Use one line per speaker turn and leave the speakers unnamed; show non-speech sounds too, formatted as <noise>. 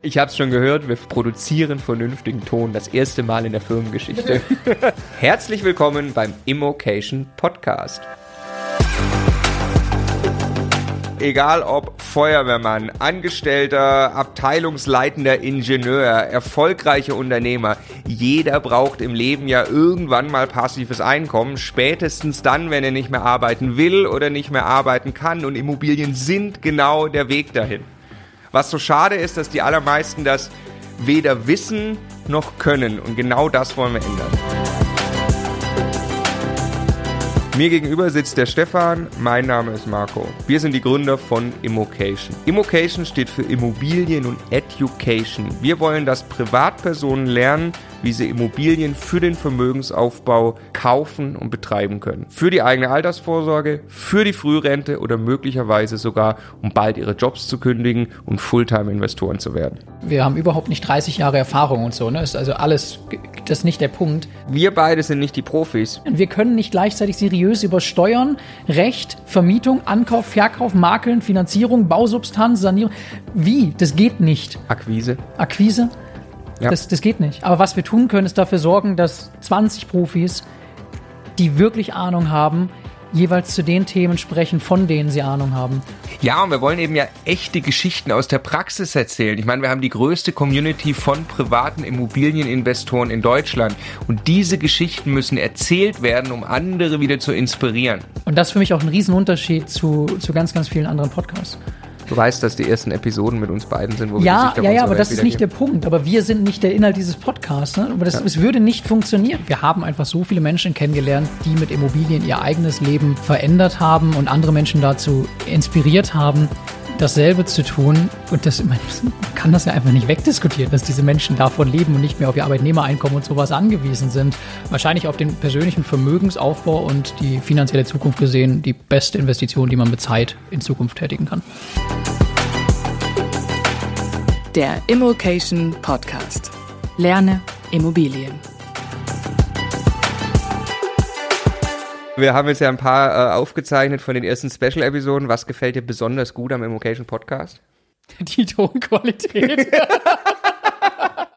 Ich habe es schon gehört, wir produzieren vernünftigen Ton, das erste Mal in der Firmengeschichte. <laughs> Herzlich willkommen beim Immocation Podcast. Egal ob Feuerwehrmann, Angestellter, abteilungsleitender Ingenieur, erfolgreicher Unternehmer, jeder braucht im Leben ja irgendwann mal passives Einkommen, spätestens dann, wenn er nicht mehr arbeiten will oder nicht mehr arbeiten kann und Immobilien sind genau der Weg dahin. Was so schade ist, dass die allermeisten das weder wissen noch können. Und genau das wollen wir ändern. Mir gegenüber sitzt der Stefan, mein Name ist Marco. Wir sind die Gründer von Immocation. Immocation steht für Immobilien und Education. Wir wollen, dass Privatpersonen lernen, wie sie Immobilien für den Vermögensaufbau kaufen und betreiben können. Für die eigene Altersvorsorge, für die Frührente oder möglicherweise sogar, um bald ihre Jobs zu kündigen und Fulltime-Investoren zu werden.
Wir haben überhaupt nicht 30 Jahre Erfahrung und so, ne? Ist also alles, das ist nicht der Punkt.
Wir beide sind nicht die Profis.
Und wir können nicht gleichzeitig seriös über Steuern, Recht, Vermietung, Ankauf, Verkauf, Makeln, Finanzierung, Bausubstanz, Sanierung. Wie? Das geht nicht.
Akquise.
Akquise? Ja. Das, das geht nicht. Aber was wir tun können, ist dafür sorgen, dass 20 Profis, die wirklich Ahnung haben, jeweils zu den Themen sprechen, von denen sie Ahnung haben.
Ja, und wir wollen eben ja echte Geschichten aus der Praxis erzählen. Ich meine, wir haben die größte Community von privaten Immobilieninvestoren in Deutschland. Und diese Geschichten müssen erzählt werden, um andere wieder zu inspirieren.
Und das ist für mich auch ein Riesenunterschied zu, zu ganz, ganz vielen anderen Podcasts.
Du weißt, dass die ersten Episoden mit uns beiden sind,
wo ja, wir Ja, ja, aber das ist nicht der Punkt. Aber wir sind nicht der Inhalt dieses Podcasts. Ne? Aber das, ja. es würde nicht funktionieren. Wir haben einfach so viele Menschen kennengelernt, die mit Immobilien ihr eigenes Leben verändert haben und andere Menschen dazu inspiriert haben, dasselbe zu tun. Und das, man kann das ja einfach nicht wegdiskutieren, dass diese Menschen davon leben und nicht mehr auf ihr Arbeitnehmereinkommen und sowas angewiesen sind. Wahrscheinlich auf den persönlichen Vermögensaufbau und die finanzielle Zukunft gesehen die beste Investition, die man mit Zeit in Zukunft tätigen kann.
Der Immokation Podcast. Lerne Immobilien.
Wir haben jetzt ja ein paar äh, aufgezeichnet von den ersten Special-Episoden. Was gefällt dir besonders gut am Immocation Podcast?
Die Tonqualität. <laughs>